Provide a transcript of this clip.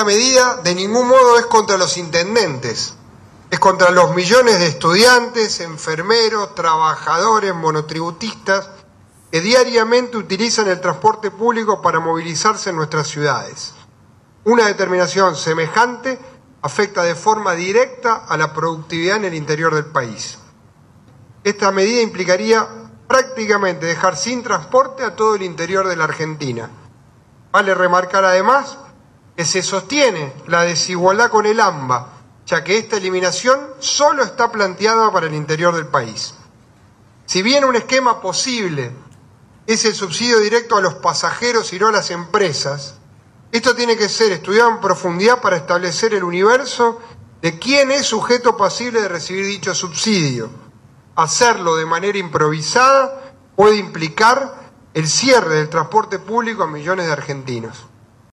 Esta medida de ningún modo es contra los intendentes, es contra los millones de estudiantes, enfermeros, trabajadores, monotributistas que diariamente utilizan el transporte público para movilizarse en nuestras ciudades. Una determinación semejante afecta de forma directa a la productividad en el interior del país. Esta medida implicaría prácticamente dejar sin transporte a todo el interior de la Argentina. Vale remarcar además que se sostiene la desigualdad con el AMBA, ya que esta eliminación solo está planteada para el interior del país. Si bien un esquema posible es el subsidio directo a los pasajeros y no a las empresas, esto tiene que ser estudiado en profundidad para establecer el universo de quién es sujeto pasible de recibir dicho subsidio. Hacerlo de manera improvisada puede implicar el cierre del transporte público a millones de argentinos.